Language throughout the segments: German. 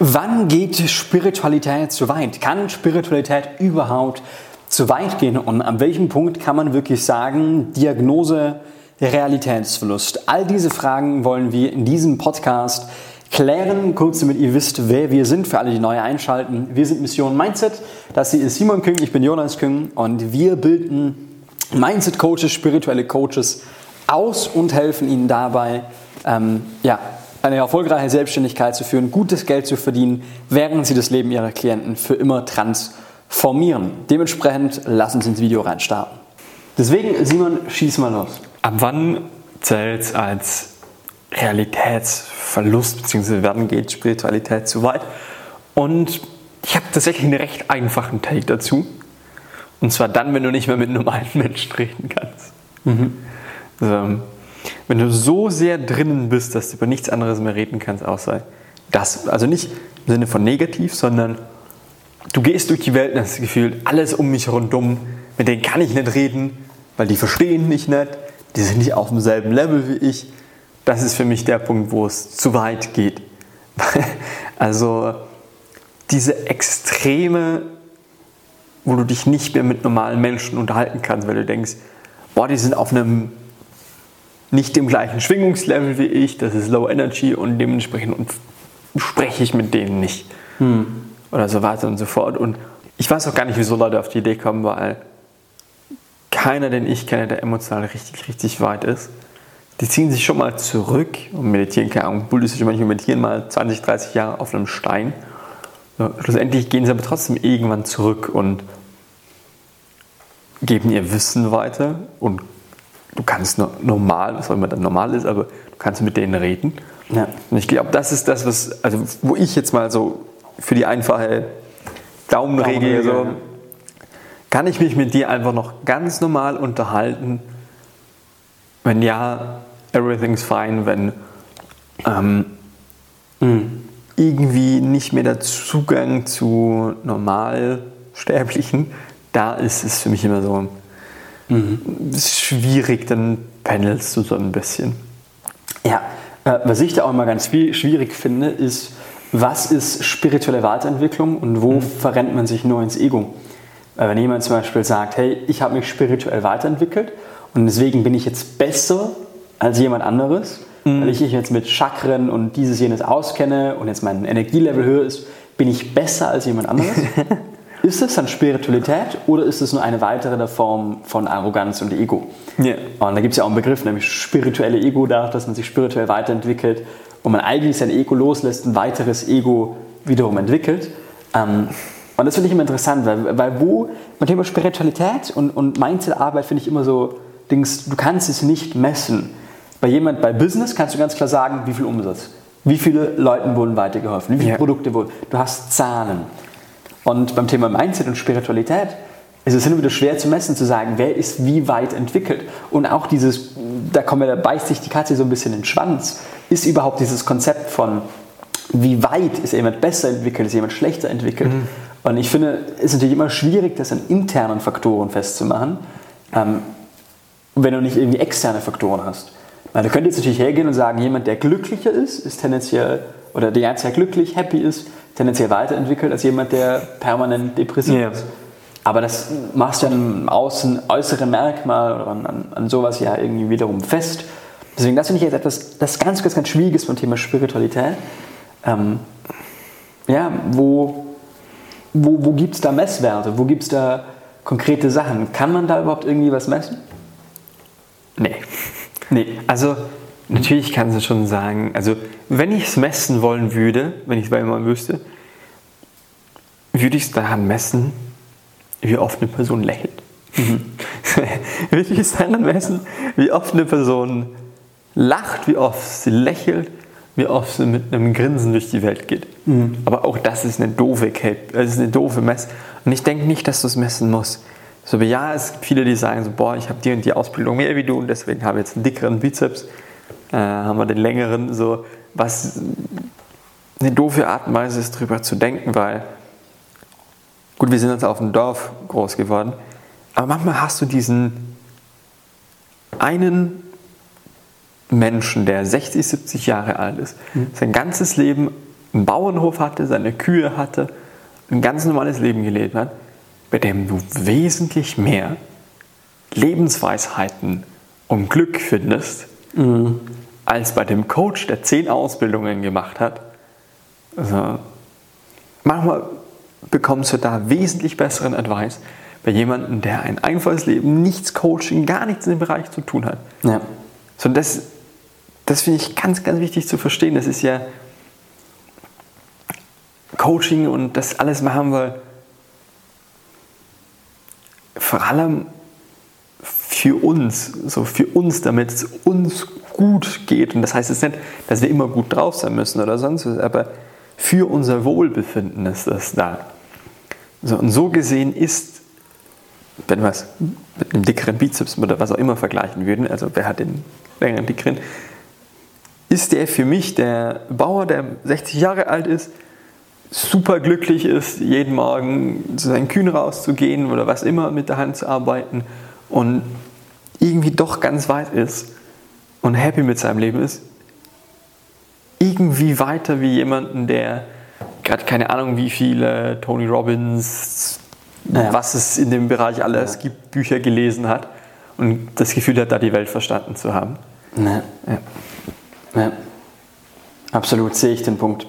Wann geht Spiritualität zu weit? Kann Spiritualität überhaupt zu weit gehen? Und an welchem Punkt kann man wirklich sagen, Diagnose, Realitätsverlust? All diese Fragen wollen wir in diesem Podcast klären. Kurz damit ihr wisst, wer wir sind, für alle, die neu einschalten. Wir sind Mission Mindset. Das hier ist Simon Küng, ich bin Jonas Küng und wir bilden Mindset-Coaches, spirituelle Coaches aus und helfen ihnen dabei, ähm, ja, eine erfolgreiche Selbstständigkeit zu führen, gutes Geld zu verdienen, während sie das Leben ihrer Klienten für immer transformieren. Dementsprechend lassen Sie ins Video reinstarten. Deswegen, Simon, schieß mal los. Ab wann zählt es als Realitätsverlust, beziehungsweise werden geht Spiritualität zu weit? Und ich habe tatsächlich einen recht einfachen Take dazu. Und zwar dann, wenn du nicht mehr mit normalen Menschen reden kannst. Mhm. Also, wenn du so sehr drinnen bist, dass du über nichts anderes mehr reden kannst, außer das. Also nicht im Sinne von negativ, sondern du gehst durch die Welt und hast das Gefühl, alles um mich rundum, mit denen kann ich nicht reden, weil die verstehen mich nicht, die sind nicht auf demselben Level wie ich. Das ist für mich der Punkt, wo es zu weit geht. also diese Extreme, wo du dich nicht mehr mit normalen Menschen unterhalten kannst, weil du denkst, boah, die sind auf einem nicht dem gleichen Schwingungslevel wie ich, das ist Low Energy und dementsprechend spreche ich mit denen nicht. Hm. Oder so weiter und so fort. Und ich weiß auch gar nicht, wieso Leute auf die Idee kommen, weil keiner, den ich kenne, der emotional richtig, richtig weit ist. Die ziehen sich schon mal zurück und meditieren, keine Ahnung, buddhistisch manchmal meditieren mal 20, 30 Jahre auf einem Stein. schlussendlich gehen sie aber trotzdem irgendwann zurück und geben ihr Wissen weiter und du kannst normal, was auch immer dann normal ist, aber du kannst mit denen reden. Ja. Und ich glaube, das ist das, was, also wo ich jetzt mal so für die einfache Daumenregel so, kann ich mich mit dir einfach noch ganz normal unterhalten? Wenn ja, everything's fine. Wenn ähm, mhm. irgendwie nicht mehr der Zugang zu Normalsterblichen, da ist es für mich immer so, Mhm. ist schwierig, dann pendelst du so ein bisschen. Ja, äh, was ich da auch immer ganz schwierig finde, ist, was ist spirituelle Weiterentwicklung und wo mhm. verrennt man sich nur ins Ego? Äh, wenn jemand zum Beispiel sagt, hey, ich habe mich spirituell weiterentwickelt und deswegen bin ich jetzt besser als jemand anderes, mhm. weil ich mich jetzt mit Chakren und dieses jenes auskenne und jetzt mein Energielevel höher ist, bin ich besser als jemand anderes. Ist es dann Spiritualität oder ist es nur eine weitere Form von Arroganz und Ego? Yeah. Und da gibt es ja auch einen Begriff, nämlich spirituelle Ego, da, dass man sich spirituell weiterentwickelt und man eigentlich sein Ego loslässt, ein weiteres Ego wiederum entwickelt. Ähm, und das finde ich immer interessant, weil, weil wo, beim Thema Spiritualität und, und Mindset-Arbeit finde ich immer so, Dings, du kannst es nicht messen. Bei jemand, bei Business kannst du ganz klar sagen, wie viel Umsatz, wie viele Leuten wurden weitergeholfen, wie viele yeah. Produkte wurden. Du hast Zahlen. Und beim Thema Mindset und Spiritualität ist es immer wieder schwer zu messen, zu sagen, wer ist wie weit entwickelt. Und auch dieses, da, kommen wir, da beißt sich die Katze so ein bisschen in den Schwanz, ist überhaupt dieses Konzept von, wie weit ist jemand besser entwickelt, ist jemand schlechter entwickelt. Mhm. Und ich finde, es ist natürlich immer schwierig, das an internen Faktoren festzumachen, ähm, wenn du nicht irgendwie externe Faktoren hast. Weil du könntest jetzt natürlich hergehen und sagen, jemand, der glücklicher ist, ist tendenziell, oder der ganze glücklich, happy ist, tendenziell weiterentwickelt als jemand, der permanent depressiv yeah. ist. Aber das machst du ja an außen, äußeren Merkmal oder an, an, sowas ja irgendwie wiederum fest. Deswegen, das finde ich jetzt etwas, das ganz, ganz, ganz Schwieriges beim Thema Spiritualität. Ähm, ja, wo, wo, wo gibt es da Messwerte? Wo gibt es da konkrete Sachen? Kann man da überhaupt irgendwie was messen? Nee. Nee, also Natürlich kann sie schon sagen, also wenn ich es messen wollen würde, wenn ich es bei jemandem wüsste, würde ich es daran messen, wie oft eine Person lächelt. Mhm. würde ich es daran messen, wie oft eine Person lacht, wie oft sie lächelt, wie oft sie mit einem Grinsen durch die Welt geht. Mhm. Aber auch das ist eine doofe Cape, das ist eine doofe Mess. Und ich denke nicht, dass du es messen musst. So, ja, es gibt viele, die sagen so, boah, ich habe die und die Ausbildung mehr wie du und deswegen habe ich jetzt einen dickeren Bizeps äh, haben wir den längeren, so was eine doofe Art und Weise ist, darüber zu denken, weil gut, wir sind jetzt auf dem Dorf groß geworden, aber manchmal hast du diesen einen Menschen, der 60, 70 Jahre alt ist, mhm. sein ganzes Leben einen Bauernhof hatte, seine Kühe hatte, ein ganz normales Leben gelebt hat, bei dem du wesentlich mehr Lebensweisheiten und Glück findest, mhm. als bei dem Coach, der zehn Ausbildungen gemacht hat. Also, manchmal bekommst du da wesentlich besseren Advice bei jemandem, der ein einfaches Leben, nichts Coaching, gar nichts in dem Bereich zu tun hat. Ja. So, das, das finde ich ganz, ganz wichtig zu verstehen. Das ist ja Coaching und das alles machen wir vor allem für uns, so für uns, damit es uns gut geht. Und das heißt jetzt nicht, dass wir immer gut drauf sein müssen oder sonst was, aber für unser Wohlbefinden ist das da. So, und so gesehen ist, wenn wir es mit einem dickeren Bizeps oder was auch immer vergleichen würden, also wer hat den längeren, dickeren, ist der für mich der Bauer, der 60 Jahre alt ist, super glücklich ist, jeden Morgen zu seinen Kühen rauszugehen oder was immer mit der Hand zu arbeiten und irgendwie doch ganz weit ist und happy mit seinem Leben ist, irgendwie weiter wie jemanden, der gerade keine Ahnung, wie viele Tony Robbins, naja. was es in dem Bereich alles ja. gibt, Bücher gelesen hat und das Gefühl hat, da die Welt verstanden zu haben. Ja. ja. Absolut sehe ich den Punkt.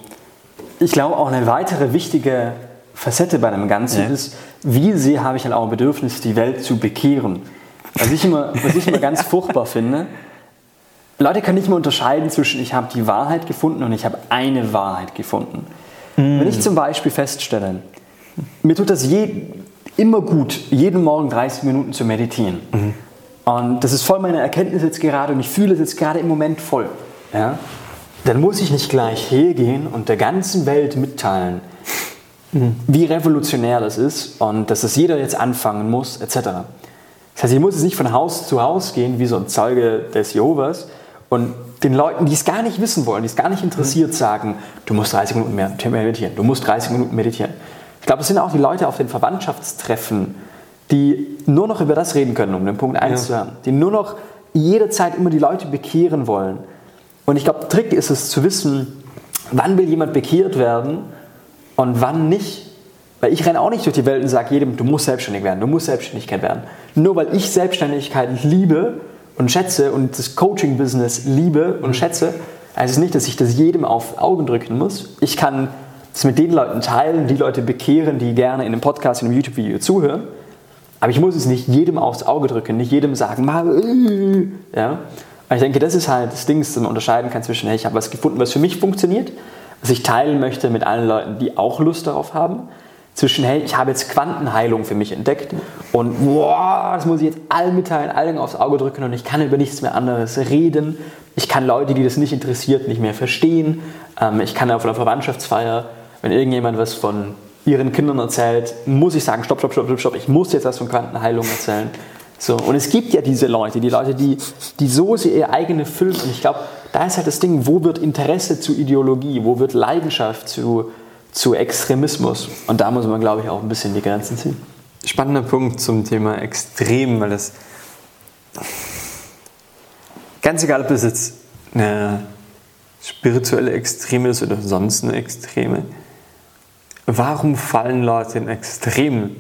Ich glaube, auch eine weitere wichtige Facette bei einem Ganzen ist, wie sehr habe ich dann auch ein Bedürfnis, die Welt zu bekehren. Was ich immer, was ich immer ganz furchtbar finde, Leute können nicht mehr unterscheiden zwischen ich habe die Wahrheit gefunden und ich habe eine Wahrheit gefunden. Mm. Wenn ich zum Beispiel feststelle, mir tut das je, immer gut, jeden Morgen 30 Minuten zu meditieren. Mhm. Und das ist voll meine Erkenntnis jetzt gerade und ich fühle es jetzt gerade im Moment voll. Ja? Dann muss ich nicht gleich hergehen und der ganzen Welt mitteilen, mhm. wie revolutionär das ist und dass das jeder jetzt anfangen muss, etc. Das heißt, ich muss jetzt nicht von Haus zu Haus gehen wie so ein Zeuge des Jehovas, und den Leuten, die es gar nicht wissen wollen, die es gar nicht interessiert, sagen, du musst 30 Minuten mehr meditieren, du musst 30 Minuten meditieren. Ich glaube, es sind auch die Leute auf den Verwandtschaftstreffen, die nur noch über das reden können, um den Punkt 1 ja. zu hören, die nur noch jederzeit immer die Leute bekehren wollen. Und ich glaube, Trick ist es zu wissen, wann will jemand bekehrt werden und wann nicht. Weil ich renne auch nicht durch die Welt und sage jedem, du musst selbstständig werden, du musst Selbstständigkeit werden. Nur weil ich Selbstständigkeit liebe, und schätze und das Coaching-Business liebe und schätze, heißt es nicht, dass ich das jedem auf Augen drücken muss. Ich kann es mit den Leuten teilen, die Leute bekehren, die gerne in einem Podcast, in einem YouTube-Video zuhören. Aber ich muss es nicht jedem aufs Auge drücken, nicht jedem sagen, mal, äh, ja. Und ich denke, das ist halt das Ding, das man unterscheiden kann zwischen, hey, ich habe was gefunden, was für mich funktioniert, was ich teilen möchte mit allen Leuten, die auch Lust darauf haben zwischen, hey, ich habe jetzt Quantenheilung für mich entdeckt und boah, das muss ich jetzt allen mitteilen, allen aufs Auge drücken und ich kann über nichts mehr anderes reden. Ich kann Leute, die das nicht interessiert, nicht mehr verstehen. Ähm, ich kann auf einer Verwandtschaftsfeier, wenn irgendjemand was von ihren Kindern erzählt, muss ich sagen, stopp, stopp, stopp, stopp, stopp, ich muss jetzt was von Quantenheilung erzählen. So, und es gibt ja diese Leute, die Leute, die, die so sehr ihre eigene füllen. Und ich glaube, da ist halt das Ding, wo wird Interesse zu Ideologie, wo wird Leidenschaft zu, zu Extremismus. Und da muss man, glaube ich, auch ein bisschen die Grenzen ziehen. Spannender Punkt zum Thema Extrem, weil das ganz egal, ob es jetzt eine spirituelle Extreme ist oder sonst eine Extreme, warum fallen Leute in Extremen?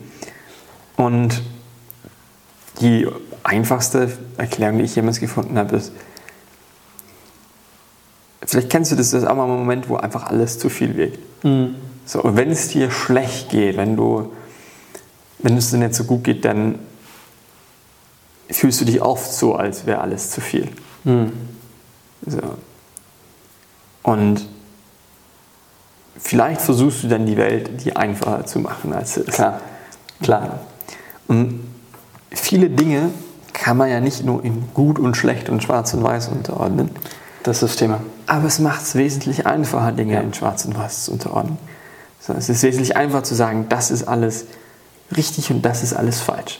Und die einfachste Erklärung, die ich jemals gefunden habe, ist, vielleicht kennst du das, das ist auch mal ein Moment, wo einfach alles zu viel wirkt. Mhm. So, und wenn es dir schlecht geht, wenn du, wenn es dir nicht so gut geht, dann fühlst du dich oft so, als wäre alles zu viel. Mhm. So. Und vielleicht versuchst du dann die Welt dir einfacher zu machen, als es ist. Klar, klar. Und viele Dinge kann man ja nicht nur in gut und schlecht und schwarz und weiß unterordnen. Das ist das Thema. Aber es macht es wesentlich einfacher, Dinge ja. in Schwarz und Weiß zu unterordnen. So, es ist wesentlich einfacher zu sagen, das ist alles richtig und das ist alles falsch.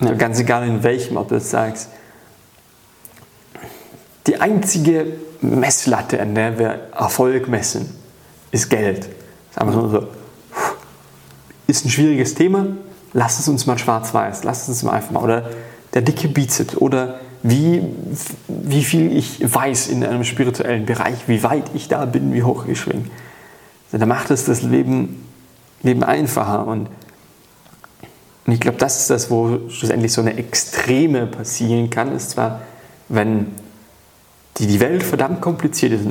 Ja. Ganz egal in welchem, ob du jetzt sagst, die einzige Messlatte, an der wir Erfolg messen, ist Geld. Ist einfach nur so, ist ein schwieriges Thema, lass es uns mal schwarz-weiß, lass es uns mal einfach mal. Oder der dicke Bizeps oder wie, wie viel ich weiß in einem spirituellen Bereich, wie weit ich da bin, wie hoch ich schwinge. dann macht es das Leben, Leben einfacher. Und, und ich glaube, das ist das, wo schlussendlich so eine Extreme passieren kann, ist zwar, wenn die, die Welt verdammt kompliziert ist.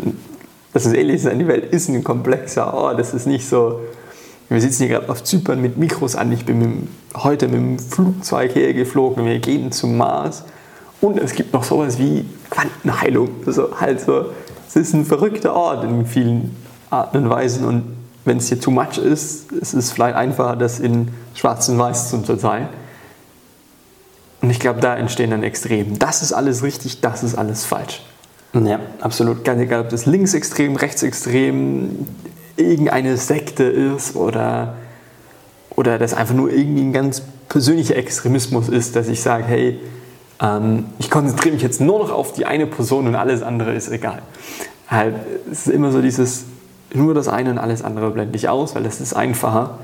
Das ist ehrlich sein, die Welt ist ein komplexer Ort. Das ist nicht so, wir sitzen hier gerade auf Zypern mit Mikros an. Ich bin mit, heute mit dem Flugzeug hergeflogen. Wir gehen zum Mars. Und es gibt noch sowas wie Quantenheilung. Also halt so, es ist ein verrückter Ort in vielen Arten und Weisen. Und wenn es hier too much ist, ist es vielleicht einfacher, das in schwarz und weiß zu unterteilen. Und ich glaube, da entstehen dann Extremen. Das ist alles richtig, das ist alles falsch. Ja, absolut. Ganz egal, ob das linksextrem, rechtsextrem, irgendeine Sekte ist oder, oder das einfach nur irgendwie ein ganz persönlicher Extremismus ist, dass ich sage, hey, ähm, ich konzentriere mich jetzt nur noch auf die eine Person und alles andere ist egal. Halt, es ist immer so dieses, nur das eine und alles andere blende ich aus, weil das ist einfacher.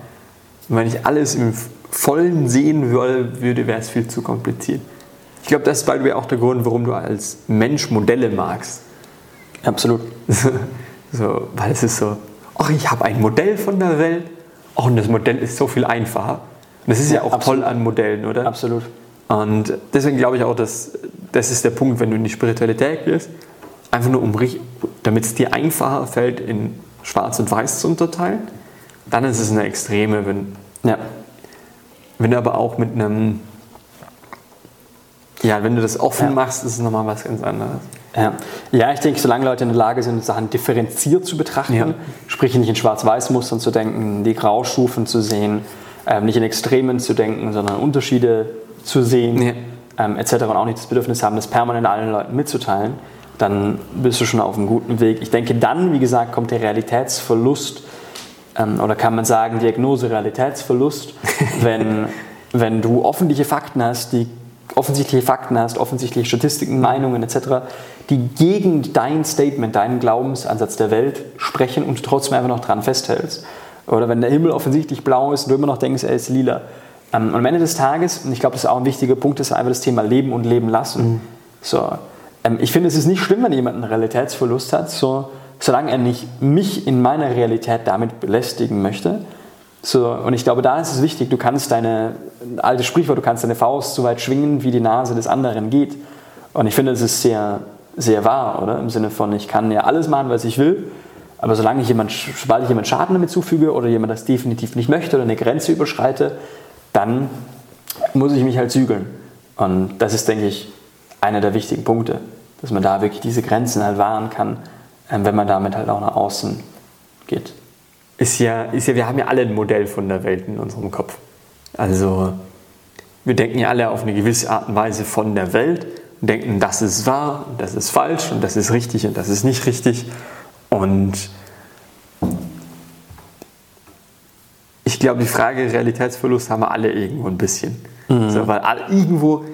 Und wenn ich alles im Vollen sehen würde, wäre es viel zu kompliziert. Ich glaube, das ist the way auch der Grund, warum du als Mensch Modelle magst. Absolut. so, weil es ist so, ach, ich habe ein Modell von der Welt. Oh, und das Modell ist so viel einfacher. Und das ist ja, ja auch absolut. toll an Modellen, oder? Absolut. Und deswegen glaube ich auch, dass das ist der Punkt, wenn du in die Spiritualität gehst, einfach nur um, damit es dir einfacher fällt, in Schwarz und Weiß zu unterteilen, dann ist es eine Extreme. Wenn, ja. wenn du aber auch mit einem ja, wenn du das offen ja. machst, ist es nochmal was ganz anderes. Ja. ja, ich denke, solange Leute in der Lage sind, Sachen differenziert zu betrachten, ja. sprich nicht in Schwarz-Weiß-Mustern zu denken, die Graustufen zu sehen, ähm, nicht in Extremen zu denken, sondern Unterschiede zu sehen, ja. ähm, etc. und auch nicht das Bedürfnis haben, das permanent allen Leuten mitzuteilen, dann bist du schon auf einem guten Weg. Ich denke, dann, wie gesagt, kommt der Realitätsverlust ähm, oder kann man sagen, Diagnose Realitätsverlust, wenn, wenn du öffentliche Fakten hast, die offensichtliche Fakten hast, offensichtliche Statistiken, Meinungen etc., die gegen dein Statement, deinen Glaubensansatz der Welt sprechen und trotzdem einfach noch dran festhältst. Oder wenn der Himmel offensichtlich blau ist und du immer noch denkst, er ist lila. Ähm, und am Ende des Tages, und ich glaube, das ist auch ein wichtiger Punkt, ist einfach das Thema Leben und Leben lassen. Mhm. So, ähm, ich finde, es ist nicht schlimm, wenn jemand einen Realitätsverlust hat, so, solange er nicht mich in meiner Realität damit belästigen möchte so, und ich glaube, da ist es wichtig, du kannst deine, ein altes Sprichwort, du kannst deine Faust so weit schwingen, wie die Nase des anderen geht. Und ich finde, das ist sehr, sehr wahr, oder? Im Sinne von, ich kann ja alles machen, was ich will, aber solange ich jemand, sobald ich jemand Schaden damit zufüge oder jemand das definitiv nicht möchte oder eine Grenze überschreite, dann muss ich mich halt zügeln. Und das ist, denke ich, einer der wichtigen Punkte, dass man da wirklich diese Grenzen halt wahren kann, ähm, wenn man damit halt auch nach außen geht ist ja, ist ja, wir haben ja alle ein Modell von der Welt in unserem Kopf. Also wir denken ja alle auf eine gewisse Art und Weise von der Welt und denken, das ist wahr, das ist falsch und das ist richtig und das ist nicht richtig. Und ich glaube, die Frage Realitätsverlust haben wir alle irgendwo ein bisschen. Mhm. So, weil irgendwo,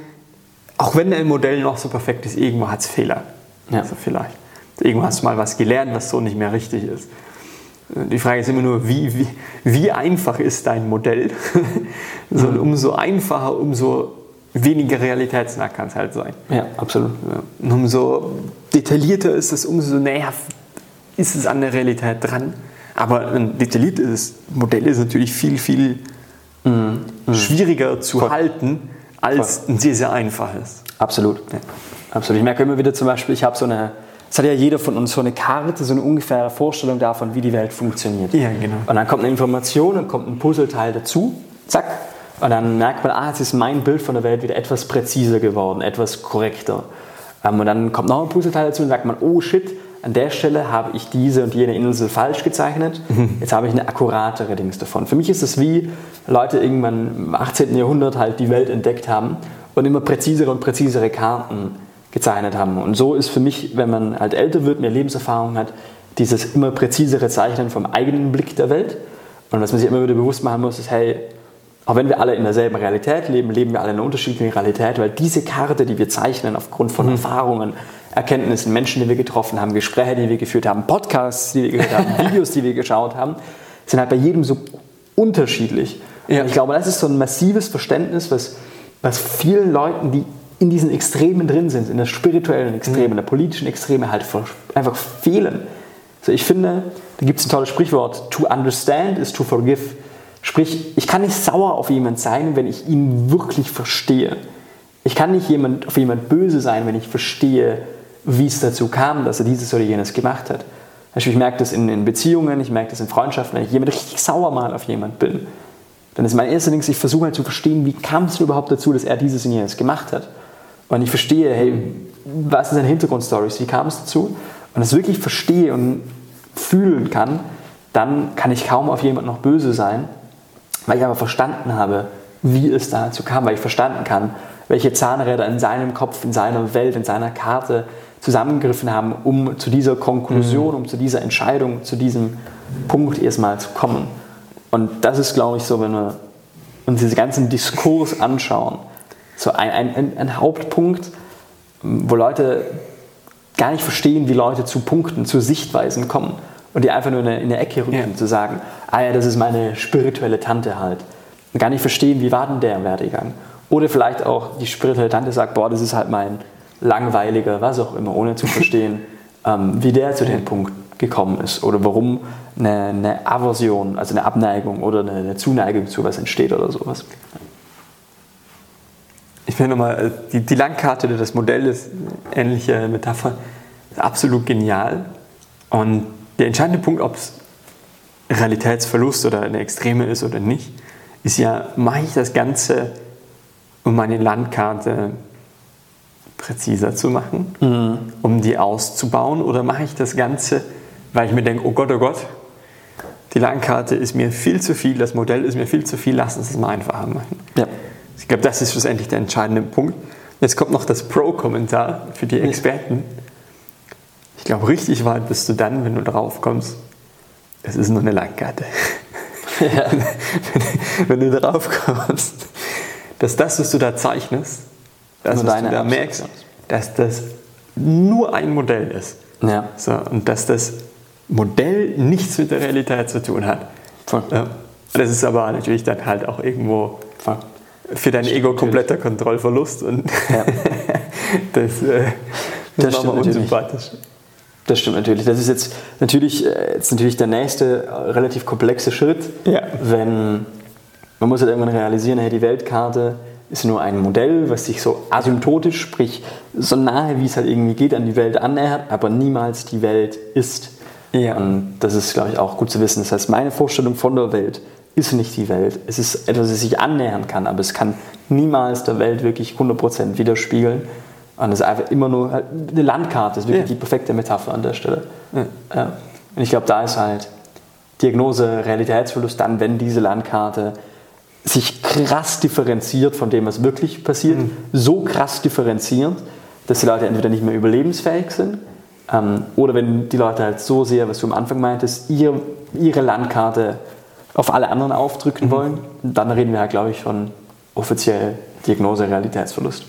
auch wenn dein Modell noch so perfekt ist, irgendwo hat es Fehler. Ja. Also vielleicht. Irgendwo hast du mal was gelernt, was so nicht mehr richtig ist. Die Frage ist immer nur, wie, wie, wie einfach ist dein Modell? so, mhm. Umso einfacher, umso weniger realitätsnah kann es halt sein. Ja, absolut. Ja. Und umso detaillierter ist es, umso näher ist es an der Realität dran. Aber ein detailliertes Modell ist natürlich viel, viel mhm. mhm. schwieriger zu Voll. halten als Voll. ein sehr, sehr einfaches. Absolut. Ja. Absolut. Ich merke immer wieder zum Beispiel, ich habe so eine es hat ja jeder von uns so eine Karte, so eine ungefähre Vorstellung davon, wie die Welt funktioniert. Ja, genau. Und dann kommt eine Information und kommt ein Puzzleteil dazu, zack, und dann merkt man, ah, jetzt ist mein Bild von der Welt wieder etwas präziser geworden, etwas korrekter. Ähm, und dann kommt noch ein Puzzleteil dazu und sagt man, oh shit, an der Stelle habe ich diese und jene Insel falsch gezeichnet. Mhm. Jetzt habe ich eine akkuratere Dings davon. Für mich ist es wie Leute irgendwann im 18. Jahrhundert halt die Welt entdeckt haben und immer präzisere und präzisere Karten gezeichnet haben. Und so ist für mich, wenn man halt älter wird, mehr Lebenserfahrung hat, dieses immer präzisere Zeichnen vom eigenen Blick der Welt. Und was man sich immer wieder bewusst machen muss, ist, hey, auch wenn wir alle in derselben Realität leben, leben wir alle in einer unterschiedlichen Realität, weil diese Karte, die wir zeichnen, aufgrund von mhm. Erfahrungen, Erkenntnissen, Menschen, die wir getroffen haben, Gespräche, die wir geführt haben, Podcasts, die wir gehört haben, Videos, die wir geschaut haben, sind halt bei jedem so unterschiedlich. Ja. Und ich glaube, das ist so ein massives Verständnis, was, was vielen Leuten, die in diesen Extremen drin sind, in der spirituellen Extreme, mhm. in der politischen Extreme halt einfach fehlen. Also ich finde, da gibt es ein tolles Sprichwort, to understand is to forgive. Sprich, ich kann nicht sauer auf jemanden sein, wenn ich ihn wirklich verstehe. Ich kann nicht jemand, auf jemand böse sein, wenn ich verstehe, wie es dazu kam, dass er dieses oder jenes gemacht hat. Also ich merke das in, in Beziehungen, ich merke das in Freundschaften, wenn ich jemand richtig sauer mal auf jemand bin, dann ist mein erster Ding, ich versuche halt zu verstehen, wie kam es überhaupt dazu, dass er dieses und jenes gemacht hat. Und ich verstehe, hey, was sind seine Hintergrundstories, wie kam es dazu? Und das wirklich verstehe und fühlen kann, dann kann ich kaum auf jemanden noch böse sein, weil ich aber verstanden habe, wie es dazu kam, weil ich verstanden kann, welche Zahnräder in seinem Kopf, in seiner Welt, in seiner Karte zusammengegriffen haben, um zu dieser Konklusion, mhm. um zu dieser Entscheidung, zu diesem Punkt erstmal zu kommen. Und das ist, glaube ich, so, wenn wir uns diesen ganzen Diskurs anschauen, so ein, ein, ein Hauptpunkt, wo Leute gar nicht verstehen, wie Leute zu Punkten, zu Sichtweisen kommen und die einfach nur in eine, Ecke rücken, ja. zu sagen, ah ja, das ist meine spirituelle Tante halt. Und gar nicht verstehen, wie war denn der Werdegang. Oder vielleicht auch die spirituelle Tante sagt, boah, das ist halt mein langweiliger, was auch immer, ohne zu verstehen, ähm, wie der zu dem Punkt gekommen ist oder warum eine, eine Aversion, also eine Abneigung oder eine, eine Zuneigung zu was entsteht oder sowas. Ich finde nochmal, äh, die, die Landkarte oder das Modell ist ähnliche Metapher, absolut genial. Und der entscheidende Punkt, ob es Realitätsverlust oder eine Extreme ist oder nicht, ist ja, mache ich das Ganze, um meine Landkarte präziser zu machen, mhm. um die auszubauen, oder mache ich das Ganze, weil ich mir denke, oh Gott, oh Gott, die Landkarte ist mir viel zu viel, das Modell ist mir viel zu viel, lass uns das mal einfacher machen. Ja. Ich glaube, das ist schlussendlich der entscheidende Punkt. Jetzt kommt noch das Pro-Kommentar für die Experten. Ich glaube, richtig weit bist du dann, wenn du drauf kommst, es ist nur eine Landkarte. Ja. wenn, du drauf kommst, dass das, was du da zeichnest, das, was du da merkst, dass das nur ein Modell ist. Ja. So, und dass das Modell nichts mit der Realität zu tun hat. Voll. Ja. Das ist aber natürlich dann halt auch irgendwo Voll. für dein Ego kompletter Kontrollverlust und ja. das, äh, das, das war unsympathisch. Das stimmt natürlich. Das ist jetzt natürlich, äh, jetzt natürlich der nächste relativ komplexe Schritt, ja. wenn man muss halt irgendwann realisieren, hey, die Weltkarte ist nur ein Modell, was sich so asymptotisch, sprich so nahe wie es halt irgendwie geht an die Welt annähert, aber niemals die Welt ist. Ja. Und das ist, glaube ich, auch gut zu wissen. Das heißt, meine Vorstellung von der Welt ist nicht die Welt. Es ist etwas, das sich annähern kann, aber es kann niemals der Welt wirklich 100% widerspiegeln. Und es ist einfach immer nur halt eine Landkarte, das ist wirklich ja. die perfekte Metapher an der Stelle. Ja. Und ich glaube, da ist halt Diagnose Realitätsverlust dann, wenn diese Landkarte sich krass differenziert von dem, was wirklich passiert, mhm. so krass differenziert, dass die Leute entweder nicht mehr überlebensfähig sind ähm, oder wenn die Leute halt so sehr, was du am Anfang meintest, ihr, ihre Landkarte auf alle anderen aufdrücken mhm. wollen, dann reden wir halt, glaube ich, von offiziell Diagnose Realitätsverlust.